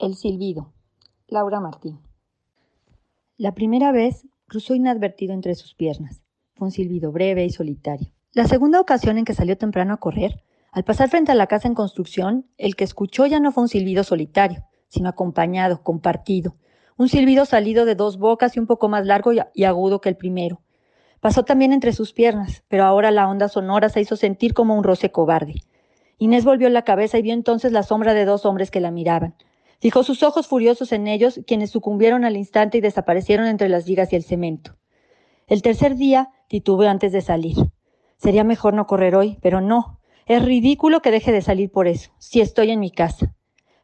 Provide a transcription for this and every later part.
El silbido. Laura Martín. La primera vez cruzó inadvertido entre sus piernas. Fue un silbido breve y solitario. La segunda ocasión en que salió temprano a correr, al pasar frente a la casa en construcción, el que escuchó ya no fue un silbido solitario, sino acompañado, compartido. Un silbido salido de dos bocas y un poco más largo y agudo que el primero. Pasó también entre sus piernas, pero ahora la onda sonora se hizo sentir como un roce cobarde. Inés volvió la cabeza y vio entonces la sombra de dos hombres que la miraban. Fijó sus ojos furiosos en ellos, quienes sucumbieron al instante y desaparecieron entre las vigas y el cemento. El tercer día titubeó antes de salir. Sería mejor no correr hoy, pero no. Es ridículo que deje de salir por eso, si estoy en mi casa.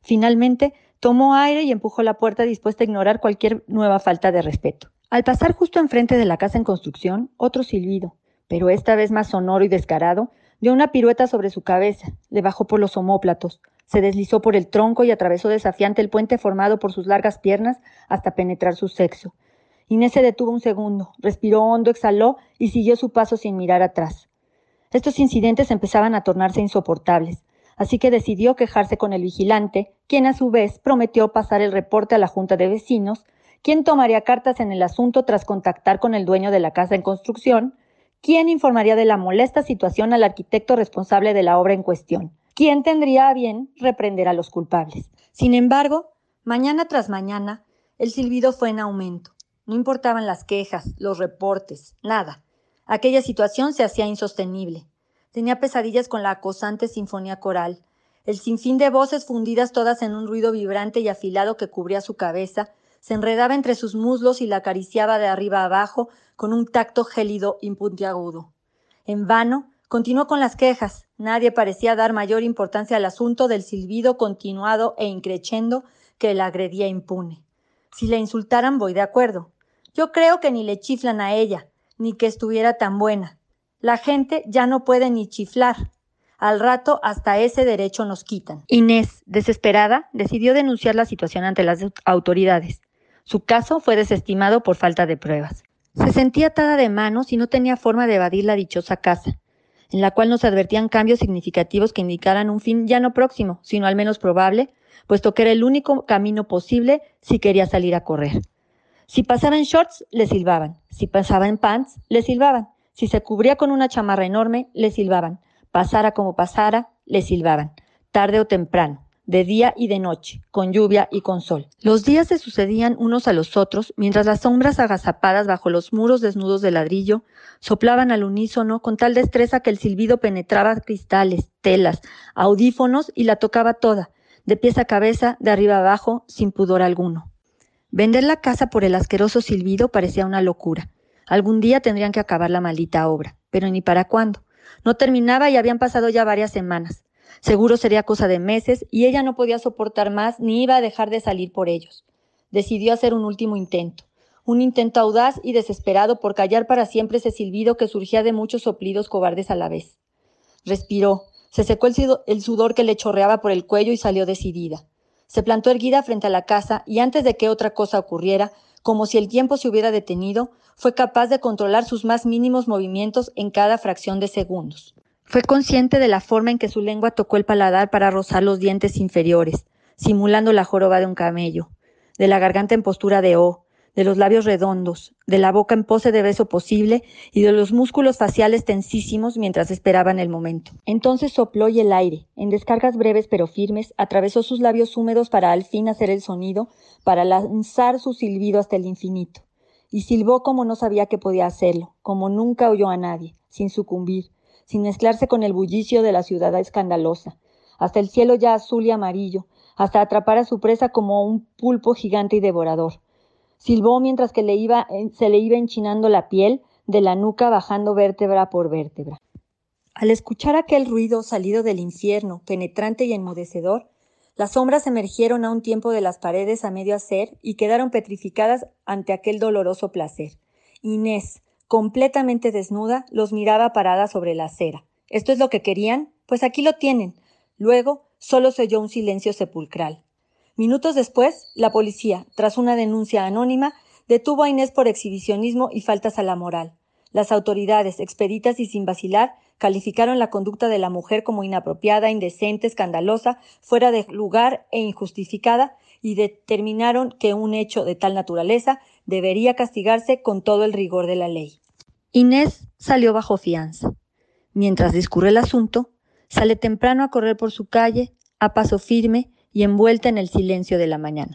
Finalmente, tomó aire y empujó la puerta dispuesta a ignorar cualquier nueva falta de respeto. Al pasar justo enfrente de la casa en construcción, otro silbido, pero esta vez más sonoro y descarado, dio una pirueta sobre su cabeza, le bajó por los omóplatos, se deslizó por el tronco y atravesó desafiante el puente formado por sus largas piernas hasta penetrar su sexo. Inés se detuvo un segundo, respiró hondo, exhaló y siguió su paso sin mirar atrás. Estos incidentes empezaban a tornarse insoportables, así que decidió quejarse con el vigilante, quien a su vez prometió pasar el reporte a la junta de vecinos, quien tomaría cartas en el asunto tras contactar con el dueño de la casa en construcción, quien informaría de la molesta situación al arquitecto responsable de la obra en cuestión, ¿Quién tendría a bien reprender a los culpables? Sin embargo, mañana tras mañana, el silbido fue en aumento. No importaban las quejas, los reportes, nada. Aquella situación se hacía insostenible. Tenía pesadillas con la acosante sinfonía coral, el sinfín de voces fundidas todas en un ruido vibrante y afilado que cubría su cabeza, se enredaba entre sus muslos y la acariciaba de arriba abajo con un tacto gélido y puntiagudo. En vano, Continuó con las quejas. Nadie parecía dar mayor importancia al asunto del silbido continuado e increchendo que la agredía impune. Si le insultaran, voy de acuerdo. Yo creo que ni le chiflan a ella, ni que estuviera tan buena. La gente ya no puede ni chiflar. Al rato hasta ese derecho nos quitan. Inés, desesperada, decidió denunciar la situación ante las autoridades. Su caso fue desestimado por falta de pruebas. Se sentía atada de manos y no tenía forma de evadir la dichosa casa en la cual nos advertían cambios significativos que indicaran un fin ya no próximo, sino al menos probable, puesto que era el único camino posible si quería salir a correr. Si pasaba en shorts, le silbaban. Si pasaba en pants, le silbaban. Si se cubría con una chamarra enorme, le silbaban. Pasara como pasara, le silbaban. Tarde o temprano de día y de noche, con lluvia y con sol. Los días se sucedían unos a los otros, mientras las sombras agazapadas bajo los muros desnudos de ladrillo soplaban al unísono con tal destreza que el silbido penetraba cristales, telas, audífonos y la tocaba toda, de pies a cabeza, de arriba abajo, sin pudor alguno. Vender la casa por el asqueroso silbido parecía una locura. Algún día tendrían que acabar la maldita obra, pero ni para cuándo. No terminaba y habían pasado ya varias semanas. Seguro sería cosa de meses y ella no podía soportar más ni iba a dejar de salir por ellos. Decidió hacer un último intento, un intento audaz y desesperado por callar para siempre ese silbido que surgía de muchos soplidos cobardes a la vez. Respiró, se secó el sudor que le chorreaba por el cuello y salió decidida. Se plantó erguida frente a la casa y antes de que otra cosa ocurriera, como si el tiempo se hubiera detenido, fue capaz de controlar sus más mínimos movimientos en cada fracción de segundos. Fue consciente de la forma en que su lengua tocó el paladar para rozar los dientes inferiores, simulando la joroba de un camello, de la garganta en postura de O, de los labios redondos, de la boca en pose de beso posible y de los músculos faciales tensísimos mientras esperaban el momento. Entonces sopló y el aire, en descargas breves pero firmes, atravesó sus labios húmedos para al fin hacer el sonido, para lanzar su silbido hasta el infinito. Y silbó como no sabía que podía hacerlo, como nunca oyó a nadie, sin sucumbir, sin mezclarse con el bullicio de la ciudad escandalosa, hasta el cielo ya azul y amarillo, hasta atrapar a su presa como un pulpo gigante y devorador. Silbó mientras que se le iba enchinando la piel de la nuca bajando vértebra por vértebra. Al escuchar aquel ruido salido del infierno, penetrante y enmudecedor, las sombras emergieron a un tiempo de las paredes a medio hacer y quedaron petrificadas ante aquel doloroso placer. Inés, completamente desnuda, los miraba parada sobre la acera. ¿Esto es lo que querían? Pues aquí lo tienen. Luego solo se oyó un silencio sepulcral. Minutos después, la policía, tras una denuncia anónima, detuvo a Inés por exhibicionismo y faltas a la moral. Las autoridades, expeditas y sin vacilar, calificaron la conducta de la mujer como inapropiada, indecente, escandalosa, fuera de lugar e injustificada, y determinaron que un hecho de tal naturaleza debería castigarse con todo el rigor de la ley. Inés salió bajo fianza. Mientras discurre el asunto, sale temprano a correr por su calle, a paso firme y envuelta en el silencio de la mañana.